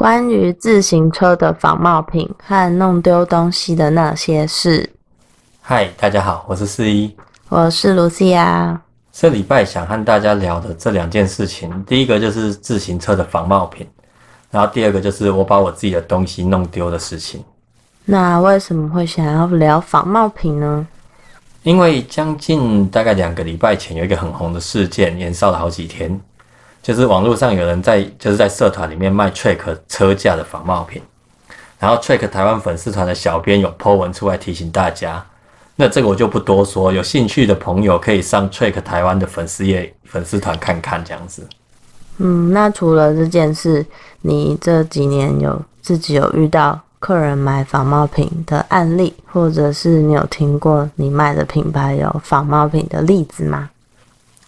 关于自行车的仿冒品和弄丢东西的那些事。嗨，大家好，我是四一，我是卢西亚。这礼拜想和大家聊的这两件事情，第一个就是自行车的仿冒品，然后第二个就是我把我自己的东西弄丢的事情。那为什么会想要聊仿冒品呢？因为将近大概两个礼拜前有一个很红的事件，延烧了好几天。就是网络上有人在就是在社团里面卖 Track 车架的仿冒品，然后 Track 台湾粉丝团的小编有 po 文出来提醒大家，那这个我就不多说，有兴趣的朋友可以上 Track 台湾的粉丝页粉丝团看看这样子。嗯，那除了这件事，你这几年有自己有遇到客人买仿冒品的案例，或者是你有听过你卖的品牌有仿冒品的例子吗？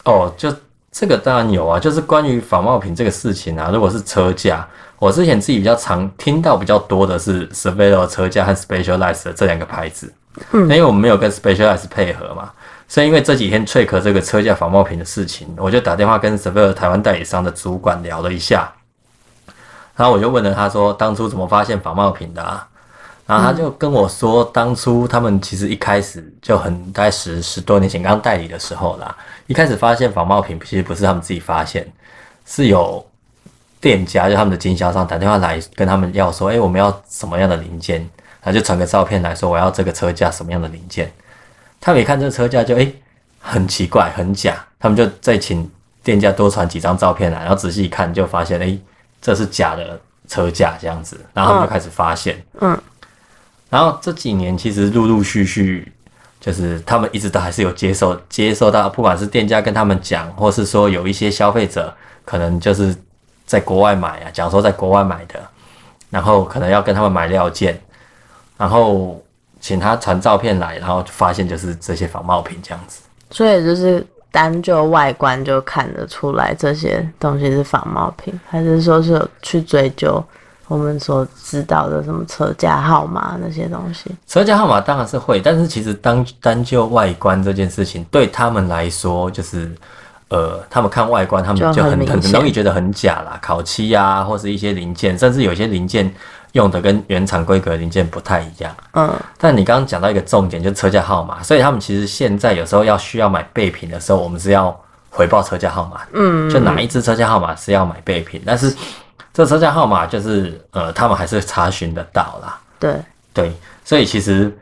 哦，就。这个当然有啊，就是关于仿冒品这个事情啊。如果是车架，我之前自己比较常听到比较多的是 s e v e l o 车架和 Specialized 这两个牌子。嗯，因为我们没有跟 Specialized 配合嘛，所以因为这几天 Trick 这个车架仿冒品的事情，我就打电话跟 s e v e l o 台湾代理商的主管聊了一下，然后我就问了他说，当初怎么发现仿冒品的？啊？然后他就跟我说，当初他们其实一开始就很大概十十多年前刚代理的时候啦。一开始发现仿冒品其实不是他们自己发现，是有店家就他们的经销商打电话来跟他们要说，哎，我们要什么样的零件，然后就传个照片来说我要这个车架什么样的零件。他们一看这个车架就哎很奇怪很假，他们就再请店家多传几张照片来，然后仔细一看就发现哎这是假的车架这样子，然后他们就开始发现，嗯，然后这几年其实陆陆续续。就是他们一直都还是有接受接受到，不管是店家跟他们讲，或是说有一些消费者可能就是在国外买啊，讲说在国外买的，然后可能要跟他们买料件，然后请他传照片来，然后发现就是这些仿冒品这样子。所以就是单就外观就看得出来这些东西是仿冒品，还是说是去追究？我们所知道的什么车架号码那些东西，车架号码当然是会，但是其实单单就外观这件事情，对他们来说就是，呃，他们看外观，他们就很很容易觉得很假啦，烤漆啊，或是一些零件，甚至有些零件用的跟原厂规格零件不太一样。嗯，但你刚刚讲到一个重点，就是车架号码，所以他们其实现在有时候要需要买备品的时候，我们是要回报车架号码，嗯，就哪一支车架号码是要买备品，但是。这车架号码就是呃，他们还是查询得到啦。对对，所以其实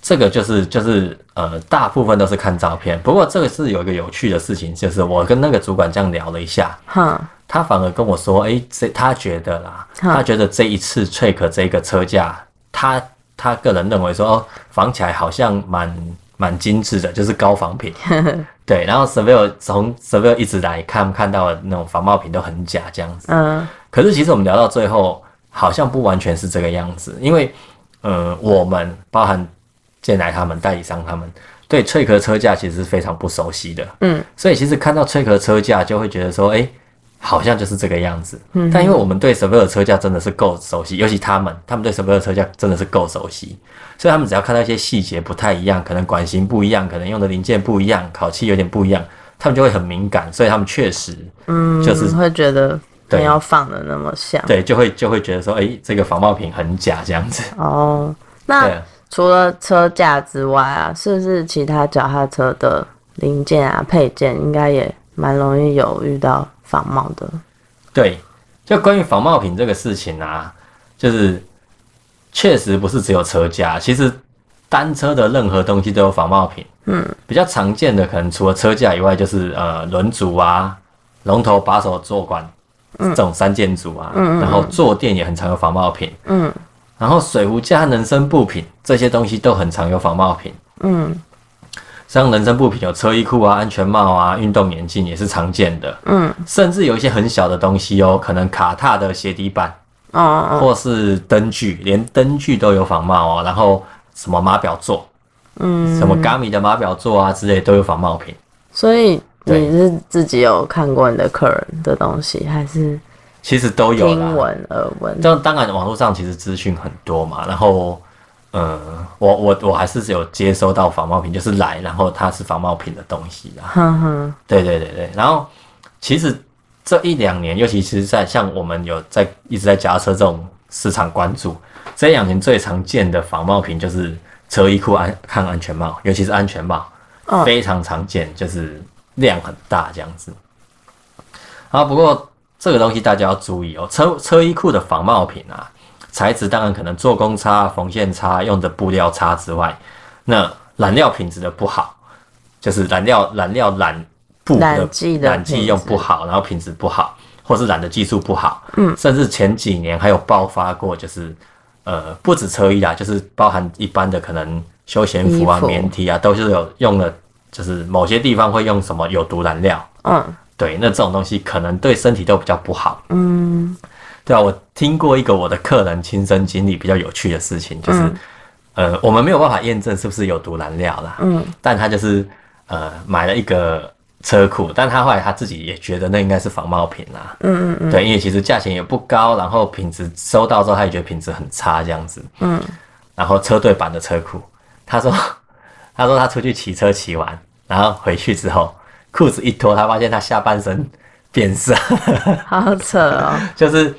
这个就是就是呃，大部分都是看照片。不过这个是有一个有趣的事情，就是我跟那个主管这样聊了一下，哈，他反而跟我说，哎，这他觉得啦，他觉得这一次 Trick 这个车架，他他个人认为说，哦，仿起来好像蛮。蛮精致的，就是高仿品，对。然后 s e v i l 从 s e v i l 一直来看看到的那种仿冒品都很假这样子。嗯。可是其实我们聊到最后，好像不完全是这个样子，因为呃，我们包含建来他们代理商他们对脆壳车架其实是非常不熟悉的。嗯。所以其实看到脆壳车架就会觉得说，哎。好像就是这个样子，嗯但因为我们对 s e v e r 车架真的是够熟悉，尤其他们，他们对 s e v e r 车架真的是够熟悉，所以他们只要看到一些细节不太一样，可能管型不一样，可能用的零件不一样，烤漆有点不一样，他们就会很敏感，所以他们确实，嗯，就是会觉得没有放的那么像，对，就会就会觉得说，哎，这个仿冒品很假这样子。哦，那除了车架之外啊，是不是其他脚踏车的零件啊、配件，应该也蛮容易有遇到？仿冒的，对，就关于仿冒品这个事情啊，就是确实不是只有车架，其实单车的任何东西都有仿冒品。嗯，比较常见的可能除了车架以外，就是呃轮组啊、龙头、把手、座管这种三件组啊，然后坐垫也很常有仿冒品。嗯，然后水壶架、人身布品这些东西都很常有仿冒品。嗯。像人身布品有车衣裤啊、安全帽啊、运动眼镜也是常见的。嗯，甚至有一些很小的东西哦，可能卡踏的鞋底板，哦，或是灯具，连灯具都有仿冒哦。然后什么码表座，嗯，什么 Gami 的码表座啊之类都有仿冒品。所以你是自己有看过你的客人的东西，还是其实都有听闻耳闻？就当然网络上其实资讯很多嘛，然后。呃，我我我还是有接收到仿冒品，就是来，然后它是仿冒品的东西啊。哼哼，对对对对。然后其实这一两年，尤其是在像我们有在一直在驾车这种市场关注，这一两年最常见的仿冒品就是车衣裤安看安全帽，尤其是安全帽，嗯非常常见，就是量很大这样子。啊，不过这个东西大家要注意哦，车车衣裤的仿冒品啊，材质当然可能做工差、缝线差、用的布料差之外，那染料品质的不好，就是染料染料染布的染剂的染剂用不好，然后品质不好，或是染的技术不好，嗯，甚至前几年还有爆发过，就是呃不止车衣啦，就是包含一般的可能休闲服啊、服。棉 T 啊，都是有用了，就是某些地方会用什么有毒燃料，嗯。对，那这种东西可能对身体都比较不好。嗯。对啊，我听过一个我的客人亲身经历比较有趣的事情，就是、嗯。呃，我们没有办法验证是不是有毒燃料啦，嗯，但他就是呃买了一个车库，但他后来他自己也觉得那应该是仿冒品啦，嗯嗯对，因为其实价钱也不高，然后品质收到之后他也觉得品质很差这样子，嗯，然后车队版的车库，他说他说他出去骑车骑完，然后回去之后裤子一脱，他发现他下半身变色。嗯，好扯哦，就是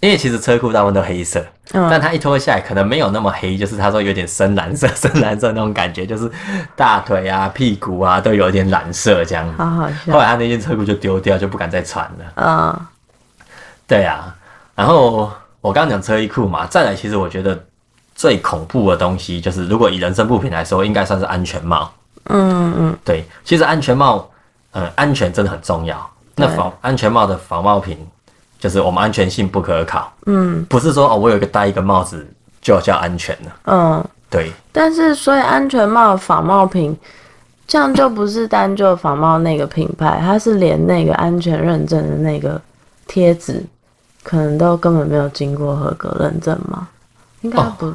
因为其实车裤大部分都黑色，嗯但他一脱下来可能没有那么黑，就是他说有点深蓝色、深蓝色那种感觉，就是大腿啊、屁股啊都有一点染色这样。好好后，来他那件车裤就丢掉，就不敢再穿了。嗯对啊，然后我刚刚讲车衣裤嘛，再来其实我觉得最恐怖的东西就是，如果以人身部品来说，应该算是安全帽。嗯嗯对，其实安全帽，呃，安全真的很重要。那对仿安全帽的仿冒品，就是我们安全性不可考。嗯不是说哦，我有一个戴一个帽子就叫安全了。嗯，对，但是所以安全帽仿冒品。这样就不是单就仿冒那个品牌，它是连那个安全认证的那个贴纸，可能都根本没有经过合格认证吗？应该哦不，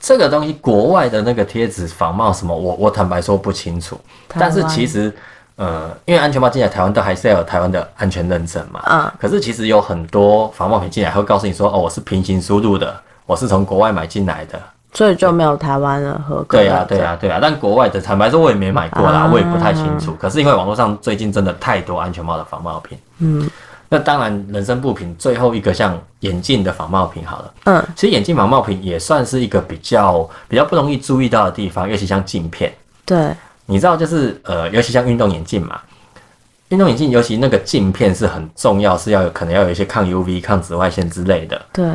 这个东西国外的那个贴纸仿冒什么，我我坦白说不清楚。但是其实，呃，因为安全帽进来台湾都还是要有台湾的安全认证嘛。嗯可是其实有很多仿冒品进来会告诉你说，哦，我是平行输入的，我是从国外买进来的。所以就没有台湾的合格对啊。对啊，对啊。但国外的坦白说，我也没买过啦，啊我也不太清楚。可是因为网络上最近真的太多安全帽的仿冒品。嗯那当然，人身部品最后一个像眼镜的仿冒品好了。嗯其实眼镜仿冒品也算是一个比较比较不容易注意到的地方，尤其像镜片，对，你知道就是呃，尤其像运动眼镜嘛，运动眼镜尤其那个镜片是很重要，是要有可能要有一些抗 UV、抗紫外线之类的。对，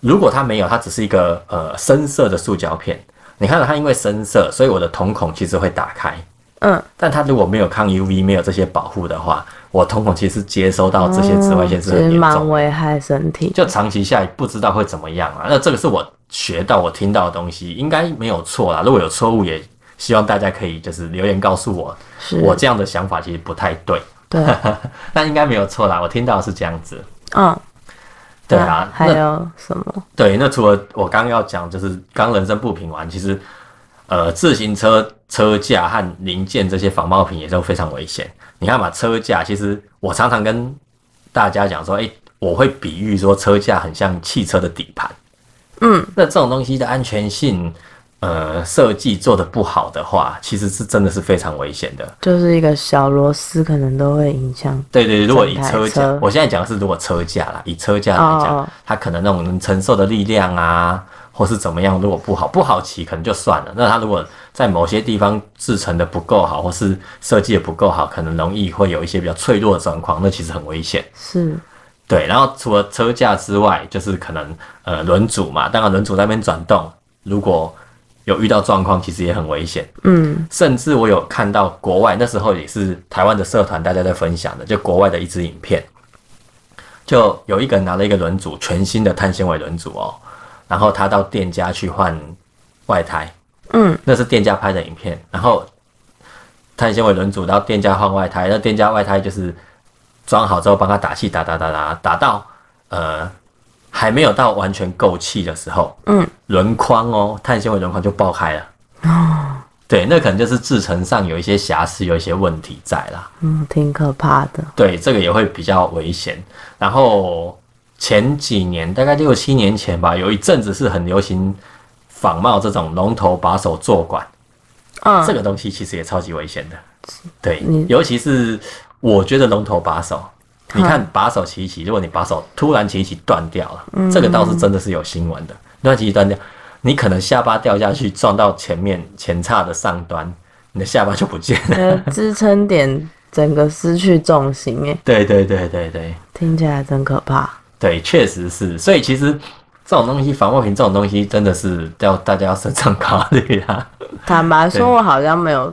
如果它没有，它只是一个呃深色的塑胶片，你看到它因为深色，所以我的瞳孔其实会打开。嗯，但它如果没有抗 UV，没有这些保护的话，我瞳孔其实接收到这些紫外线是蛮很严重的。危害身体。就长期下来不知道会怎么样啊。那这个是我学到、我听到的东西，应该没有错啦。如果有错误，也希望大家可以就是留言告诉我，我这样的想法其实不太对。对，那应该没有错啦，我听到的是这样子。嗯，对啊，还有什么？对，那除了我刚刚要讲，就是刚人生不平完，其实呃，自行车车架和零件这些防爆品也都非常危险。你看嘛，车架其实我常常跟大家讲说，诶，我会比喻说车架很像汽车的底盘。嗯，那这种东西的安全性，呃，设计做的不好的话，其实是真的是非常危险的。就是一个小螺丝，可能都会影响。对对，对如果以车架，车我现在讲的是如果车架啦，以车架来讲，哦哦它可能那种能承受的力量啊，或是怎么样，如果不好不好骑，可能就算了。那它如果在某些地方制成的不够好，或是设计的不够好，可能容易会有一些比较脆弱的状况，那其实很危险。是，对，然后除了车架之外，就是可能呃轮组嘛，当然轮组在那边转动，如果有遇到状况，其实也很危险。嗯甚至我有看到国外那时候也是台湾的社团大家在分享的，就国外的一支影片，就有一个人拿了一个轮组，全新的碳纤维轮组哦，然后他到店家去换外胎，嗯，那是店家拍的影片，然后碳纤维轮组到店家换外胎，那店家外胎就是装好之后帮他打气，打打打打打到呃还没有到完全够气的时候，嗯，轮框哦，碳纤维轮框就爆开了。哦对，那可能就是制成上有一些瑕疵，有一些问题在啦。嗯，挺可怕的。对，这个也会比较危险。然后前几年，大概六七年前吧，有一阵子是很流行仿冒这种龙头把手坐管，嗯，这个东西其实也超级危险的。对，尤其是我觉得龙头把手，你看把手骑一骑，如果你把手突然骑一骑断掉了，这个倒是真的是有新闻的，突然骑一骑断掉，你可能下巴掉下去撞到前面前叉的上端，你的下巴就不见了。呃，支撑点整个失去重心，哎，对对对对对。听起来真可怕。对，确实是。所以其实这种东西，防爆瓶这种东西，真的是要大家要慎重考虑啊。坦白说，我好像没有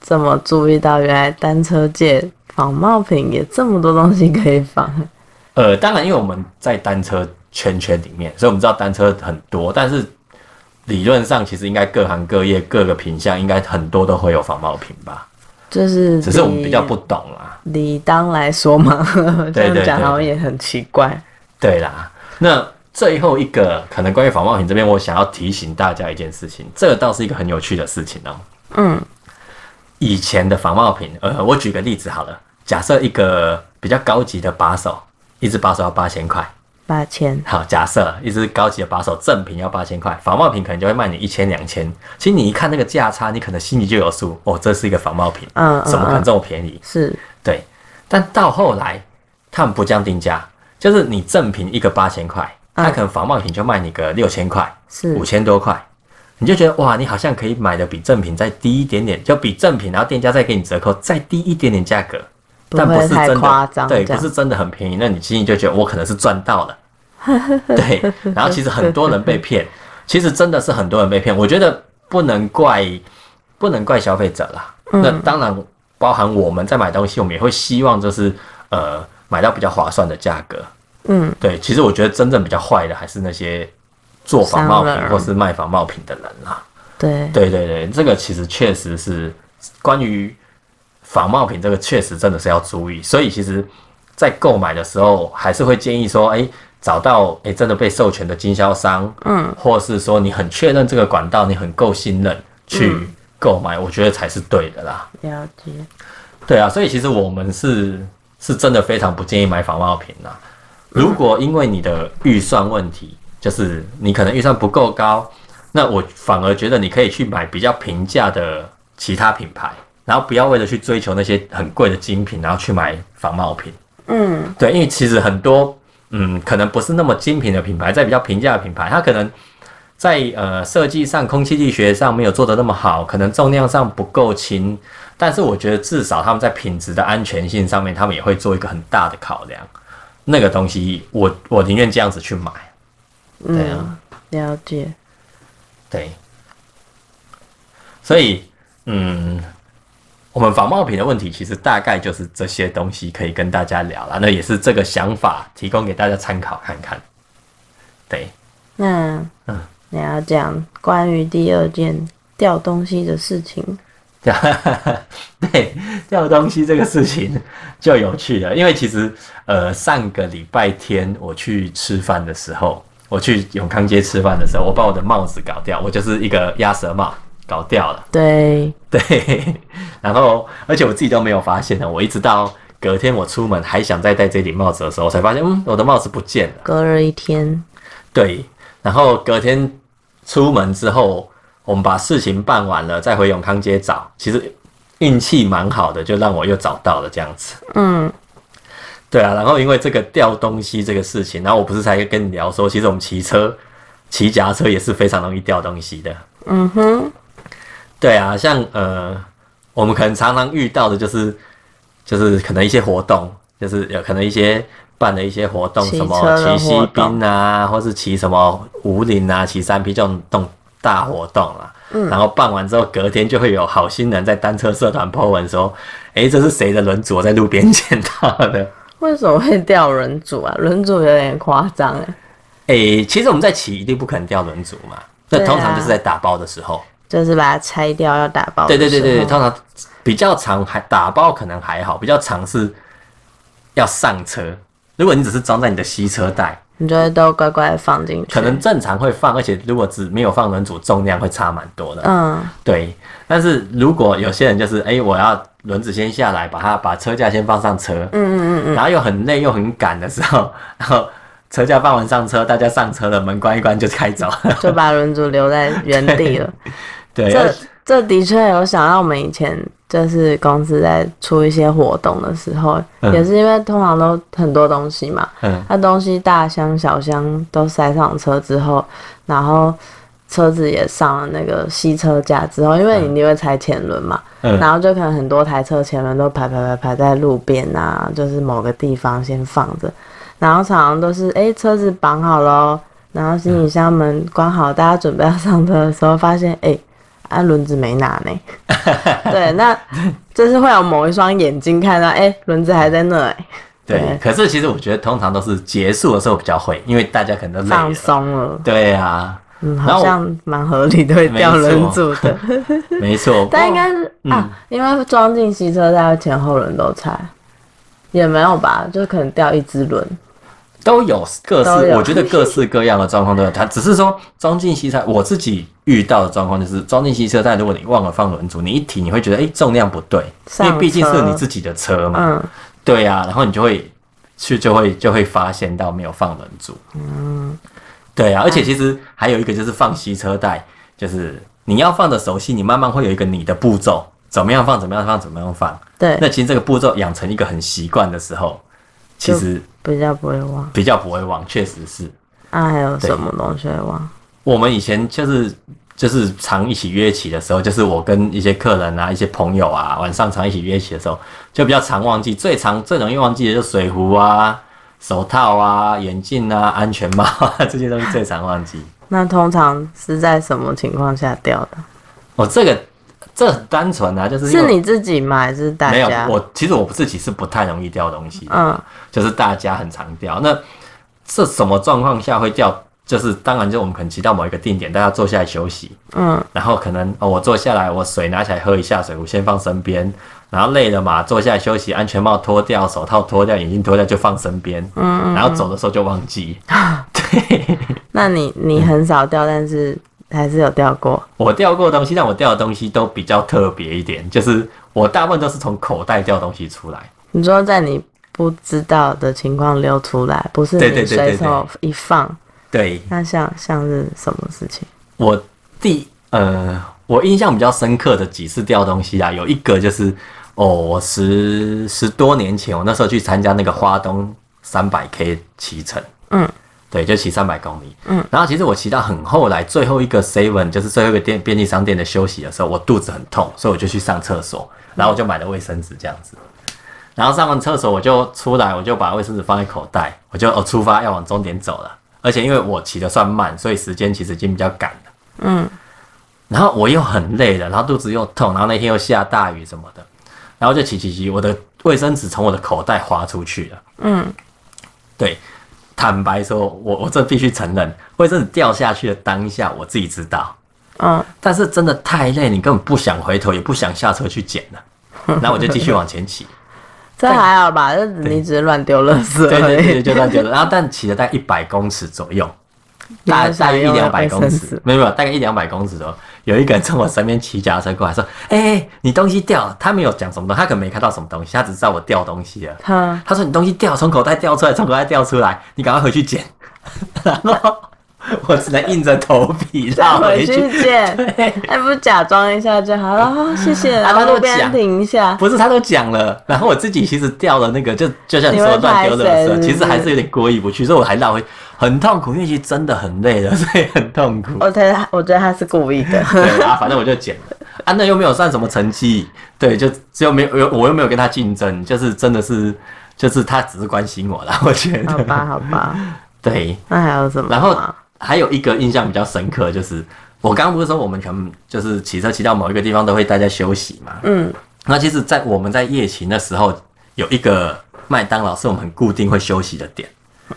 这么注意到，原来单车界仿冒品也这么多东西可以仿。呃，当然，因为我们在单车圈圈里面，所以我们知道单车很多，但是理论上其实应该各行各业各个品相应该很多都会有仿冒品吧，就是只是我们比较不懂啦。理当来说嘛，这样讲对好像也很奇怪。对啦，那最后一个可能关于仿冒品这边，我想要提醒大家一件事情，这个倒是一个很有趣的事情哦。嗯，以前的仿冒品，呃，我举个例子好了，假设一个比较高级的把手，一只把手要八千块，八千，好，假设一只高级的把手正品要八千块，仿冒品可能就会卖你一千两千。其实你一看那个价差，你可能心里就有数，哦，这是一个仿冒品，嗯怎么可能嗯这么便宜？是。对，但到后来他们不降定价，就是你正品一个八千块，嗯。他可能仿冒品就卖你个六千块、是。五千多块，你就觉得哇，你好像可以买的比正品再低一点点，就比正品，然后店家再给你折扣再低一点点价格，不但不是真的，夸张，对，不是真的很便宜，那你心里就觉得我可能是赚到了，对，然后其实很多人被骗，其实真的是很多人被骗，我觉得不能怪不能怪消费者啦，嗯。那当然包含我们在买东西，我们也会希望就是呃买到比较划算的价格，嗯，对，其实我觉得真正比较坏的还是那些做仿冒品或是卖仿冒品的人啦。对，对对对，这个其实确实是关于仿冒品，这个确实真的是要注意。所以其实，在购买的时候，还是会建议说，哎，找到诶真的被授权的经销商，嗯，或是说你很确认这个管道，你很够信任去购买，我觉得才是对的啦。了解，对啊，所以其实我们是是真的非常不建议买仿冒品啦。如果因为你的预算问题，就是你可能预算不够高，那我反而觉得你可以去买比较平价的其他品牌，然后不要为了去追求那些很贵的精品，然后去买仿冒品。嗯，对，因为其实很多嗯，可能不是那么精品的品牌，在比较平价的品牌，它可能在呃设计上、空气力学上没有做得那么好，可能重量上不够轻，但是我觉得至少他们在品质的安全性上面，他们也会做一个很大的考量。那个东西我，我宁愿这样子去买。对啊，了解，对，所以嗯，我们仿冒品的问题，其实大概就是这些东西可以跟大家聊了。那也是这个想法提供给大家参考看看。对，那嗯你要讲关于第二件掉东西的事情，对，掉东西这个事情就有趣了，因为其实呃上个礼拜天我去吃饭的时候，我去永康街吃饭的时候，我把我的帽子搞掉，我就是一个鸭舌帽搞掉了。对，对，然后而且我自己都没有发现呢，我一直到隔天我出门还想再戴这顶帽子的时候，我才发现，嗯，我的帽子不见了。隔了一天，对，然后隔天出门之后，我们把事情办完了，再回永康街找，其实运气蛮好的，就让我又找到了这样子。嗯，对啊，然后因为这个掉东西这个事情，然后我不是才跟你聊说，其实我们骑车、骑脚踏车也是非常容易掉东西的。嗯哼，对啊，像呃，我们可能常常遇到的就是，就是可能一些活动，就是有可能一些办的一些活动，骑什么骑西活动滨啊，或是骑什么五岭啊、骑三 P 这种动大活动啊。嗯然后办完之后，隔天就会有好心人在单车社团 po 文说：“诶，这是谁的轮组？我在路边 捡到的。为什么会掉轮组啊？轮组有点夸张哎，”诶，其实我们在骑一定不可能掉轮组嘛，那对啊通常就是在打包的时候。就是把它拆掉要打包对对对对，通常比较长还打包可能还好，比较长是要上车。如果你只是装在你的吸车袋，你就会都乖乖地放进去，可能正常会放，而且如果只没有放轮组，重量会差蛮多的。嗯，对，但是如果有些人就是，哎、我要轮子先下来，把它把车架先放上车，嗯嗯嗯嗯，然后又很累又很赶的时候，然后车架放完上车，大家上车了，门关一关就开走。就把轮组留在原地了。对，这这的确有想到我们以前就是公司在出一些活动的时候，嗯。也是因为通常都很多东西嘛，嗯。它东西大箱小箱都塞上车之后，然后车子也上了那个吸车架之后，因为你一定会拆前轮嘛，嗯。然后就可能很多台车前轮都排排排排在路边啊，就是某个地方先放着，然后常常都是哎、诶车子绑好了哦，然后行李箱门关好，大家准备要上车的时候，发现哎。啊，轮子没拿呢。对，那就是会有某一双眼睛看到，哎、轮子还在那、哎，对对。可是其实我觉得通常都是结束的时候比较会，因为大家可能都放了。松了。对啊，嗯，好像蛮合理的，会掉轮组的，没错。但应该是、嗯啊，因为装进洗车它前后轮都拆，也没有吧，就可能掉一只轮。都有各式，我觉得各式各样的状况都有。它只是说装进吸车，我自己遇到的状况就是装进吸车带，如果你忘了放轮组，你一提你会觉得哎、诶重量不对，因上为毕竟是你自己的车嘛，嗯，对呀、然后你就会去就会就会发现到没有放轮组，嗯，对啊，而且其实还有一个就是放吸车带，就是你要放的熟悉，你慢慢会有一个你的步骤，怎么样放，怎么样放，怎么样放。对，那其实这个步骤养成一个很习惯的时候，其实比较不会忘。比较不会忘，确实是。啊，还有什么东西会忘？我们以前就是就是常一起约起的时候，就是我跟一些客人啊、一些朋友啊，晚上常一起约起的时候，就比较常忘记。最常最容易忘记的就是水壶啊、手套啊、眼镜啊、安全帽啊 这些东西最常忘记。那通常是在什么情况下掉的？哦，这个这很单纯啊，就是是你自己吗？还是大没有家？我其实我自己是不太容易掉东西的，嗯，就是大家很常掉。那这什么状况下会掉？就是当然，就我们可能骑到某一个定点，大家坐下来休息，嗯，然后可能哦，我坐下来，我水拿起来喝一下，水我先放身边，然后累了嘛，坐下来休息，安全帽脱掉，手套脱掉，眼镜脱掉就放身边，嗯然后走的时候就忘记。对，那你你很少掉，但是还是有掉过。我掉过的东西，但我掉的东西都比较特别一点，就是我大部分都是从口袋掉东西出来。你说在你不知道的情况溜出来，不是你随手一放，对那像像是什么事情？我第呃，我印象比较深刻的几次掉东西啊，有一个就是哦，我十十多年前，我那时候去参加那个花东三百 K 骑乘，嗯，对，就骑三百公里，嗯，然后其实我骑到很后来，最后一个 seven 就是最后一个店便利商店的休息的时候，我肚子很痛，所以我就去上厕所，然后我就买了卫生纸这样子。然后上完厕所我就出来，我就把卫生纸放在口袋，我就哦出发要往终点走了。而且因为我骑的算慢，所以时间其实已经比较赶了。嗯，然后我又很累了，然后肚子又痛，然后那天又下大雨什么的，然后就骑骑骑，我的卫生纸从我的口袋滑出去了。嗯，对，坦白说，我我这必须承认，卫生纸掉下去的当下，我自己知道，嗯，但是真的太累，你根本不想回头，也不想下车去捡了，然后我就继续往前骑。这还好吧？这你只是乱丢垃圾对。对对，就这样丢了。然后但骑了大概一百公尺左右，大大概一两百公尺没有没有，大概一两百公尺左右。有一个人从我身边骑脚踏车过来说：“哎、哎你东西掉了。”他没有讲什么东西，他可能没看到什么东西，他只知道我掉东西了。哼，他说：“你东西掉，从口袋掉出来，从口袋掉出来，你赶快回去捡。”然 后 我只能硬着头皮绕回回去。见，对，还不假装一下就好了。哦，谢谢。啊然后路边停一下。不是他都讲了，然后我自己其实掉了那个，就就像你说的乱丢的时候，其实还是有点过意不去，所以我还绕回，很痛苦，因为其实真的很累了，所以很痛苦。我觉得他，我觉得他是故意的。对啊，反正我就捡了，啊，那又没有算什么成绩，对，就只有没有我又没有跟他竞争，就是真的是，就是他只是关心我啦，我觉得，好吧，好吧。对，那还有什么？然后还有一个印象比较深刻，就是我刚刚不是说我们全部就是骑车骑到某一个地方都会大家休息嘛，嗯，那其实，在我们在夜勤的时候，有一个麦当劳是我们很固定会休息的点。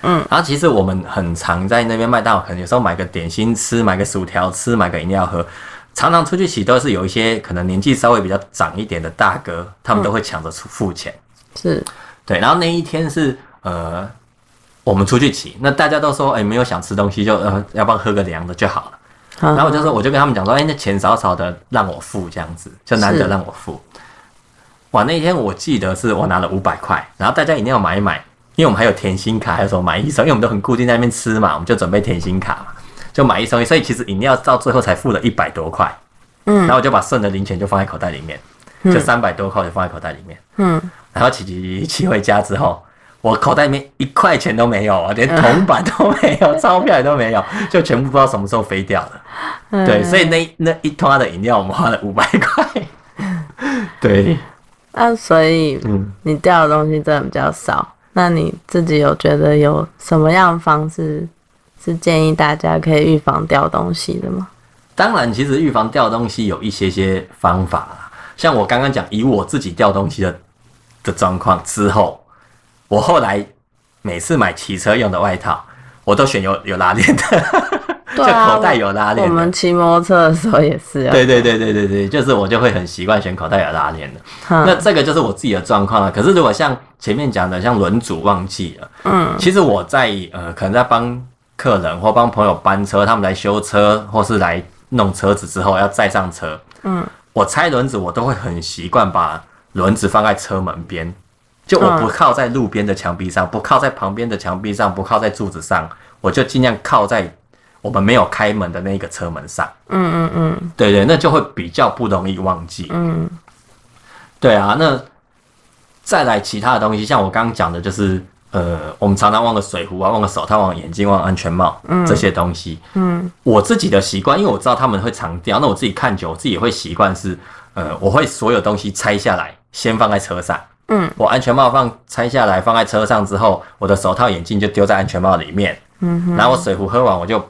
嗯，然后其实我们很常在那边麦当劳，可能有时候买个点心吃，买个薯条吃，买个饮料喝。常常出去骑都是有一些可能年纪稍微比较长一点的大哥，他们都会抢着出付钱。是对，然后那一天是呃，我们出去骑，那大家都说，哎、没有想吃东西就呃，要不要喝个凉的就好了。然然后我就说，我就跟他们讲说，哎、那钱少少的让我付这样子，就难得让我付。哇，那天我记得是我拿了五百块，然后大家一定要买一买，因为我们还有甜心卡，还有什么买一送一，因为我们都很固定在那边吃嘛，我们就准备甜心卡嘛，就买一送一，所以其实饮料到最后才付了一百多块。嗯然后我就把剩的零钱就放在口袋里面，就三百多块就放在口袋里面。嗯，然后骑骑骑回家之后，我口袋里面一块钱都没有啊，连铜板都没有，钞票也都没有，就全部不知道什么时候飞掉了。嗯对，所以那那一桶的饮料我们花了五百块。对，那所以嗯，你掉的东西真的比较少。那你自己有觉得有什么样的方式是建议大家可以预防掉东西的吗？当然，其实预防掉东西有一些些方法啦，像我刚刚讲，以我自己掉东西的的状况之后，我后来每次买骑车用的外套，我都选有 有拉链的，就对啊口袋有拉我链的。们骑摩托车的时候也是啊。对对对对对对，就是我就会很习惯选口袋有拉链的。哼，那这个就是我自己的状况了。可是如果像前面讲的，像轮组忘记了，嗯其实我在呃，可能在帮客人或帮朋友搬车，他们来修车或是来弄车子之后要再上车，嗯，我拆轮子我都会很习惯把轮子放在车门边，就我嗯不靠在路边的墙壁上，不靠在旁边的墙壁上，不靠在柱子上，我就尽量靠在我们没有开门的那个车门上。嗯嗯嗯对对，那就会比较不容易忘记。嗯对啊，那再来其他的东西，像我刚刚讲的，就是呃，我们常常忘了水壶啊，忘了手套，忘了眼镜，忘了安全帽，这些东西。嗯我自己的习惯，因为我知道他们会常掉，那我自己看久，我自己也会习惯是，呃，我会所有东西拆下来，先放在车上。嗯。我安全帽放拆下来放在车上之后，我的手套、眼镜就丢在安全帽里面，嗯哼。然后我水壶喝完我就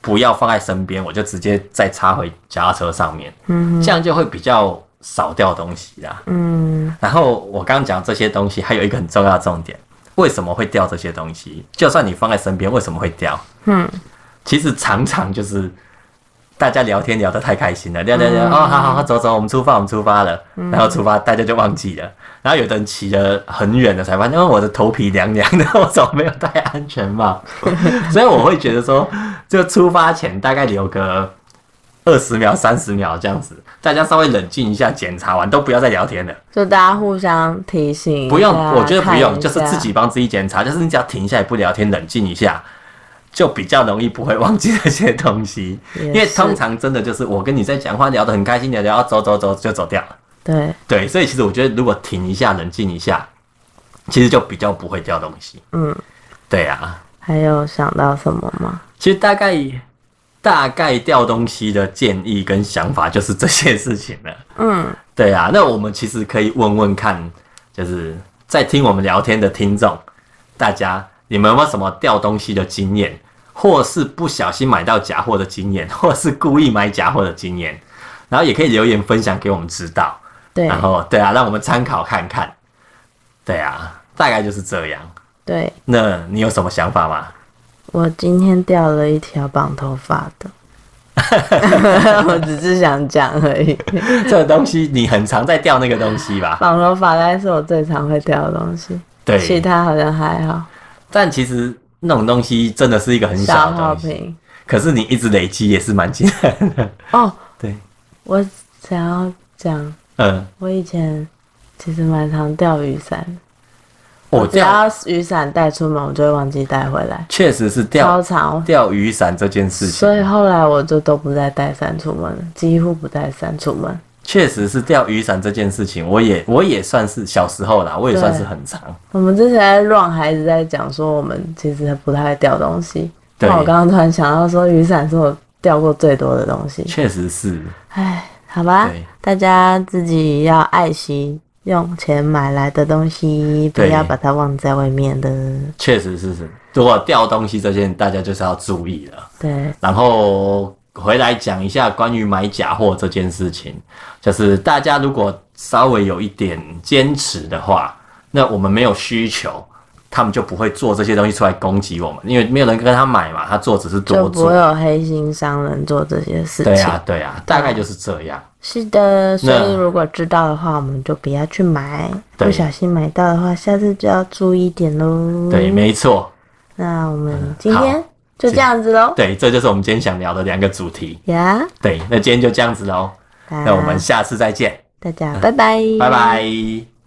不要放在身边，我就直接再插回脚踏车上面，嗯这样就会比较少掉东西啦。嗯。然后我刚刚讲这些东西，还有一个很重要的重点，为什么会掉这些东西？就算你放在身边，为什么会掉？嗯。其实常常就是大家聊天聊得太开心了，聊聊聊，哦，好好好，走走，我们出发，我们出发了，然后出发，大家就忘记了。然后有的人骑得很远的，才发现，因为我的头皮凉凉的，我怎么没有戴安全帽？所以我会觉得说，就出发前大概留个二十秒、三十秒这样子，大家稍微冷静一下，检查完都不要再聊天了。就大家互相提醒，不用，我觉得不用，就是自己帮自己检查，就是你只要停下来不聊天，冷静一下，就比较容易不会忘记那些东西。因为通常真的就是我跟你在讲话聊得很开心聊，聊到走走走就走掉了。对，对，所以其实我觉得如果停一下，冷静一下，其实就比较不会掉东西。嗯，对啊，还有想到什么吗？其实大概大概掉东西的建议跟想法就是这些事情了。嗯对啊，那我们其实可以问问看，就是在听我们聊天的听众，大家你们有没有什么掉东西的经验，或是不小心买到假货的经验，或是故意买假货的经验，然后也可以留言分享给我们知道。对然后对啊，让我们参考看看。对啊，大概就是这样。对，那你有什么想法吗？我今天掉了一条绑头发的，我只是想讲而已。这个东西你很常在掉那个东西吧？绑头发应该是我最常会掉的东西，对其，他好像还好。但其实那种东西真的是一个很小消的东西，可是你一直累积也是蛮简单的。哦，对，我想要讲，嗯，我以前其实蛮常掉雨伞。的，我只要雨伞带出门，我就会忘记带回来，确实是超钓长。钓雨伞这件事情，所以后来我就都不再带伞出门了，几乎不带伞出门。确实是钓雨伞这件事情，我也我也算是小时候啦，我也算是很长。我们之前在乱孩子在讲说，我们其实不太会掉东西。对那我刚刚突然想到说，雨伞是我掉过最多的东西。确实是，唉，好吧，大家自己要爱惜用钱买来的东西，不要把它忘在外面的。确实是是。如果掉东西这件，大家就是要注意了。对，然后回来讲一下关于买假货这件事情，就是大家如果稍微有一点坚持的话，那我们没有需求，他们就不会做这些东西出来攻击我们，因为没有人跟他买嘛，他做只是多就不会。有黑心商人做这些事情。对啊，对啊，大概就是这样。是的，所以如果知道的话，我们就不要去买。不小心买到的话，下次就要注意点喽。对，没错，那我们今天好就这样子喽。对，这就是我们今天想聊的两个主题。呀，对，那今天就这样子喽，那我们下次再见，大家拜拜，拜拜。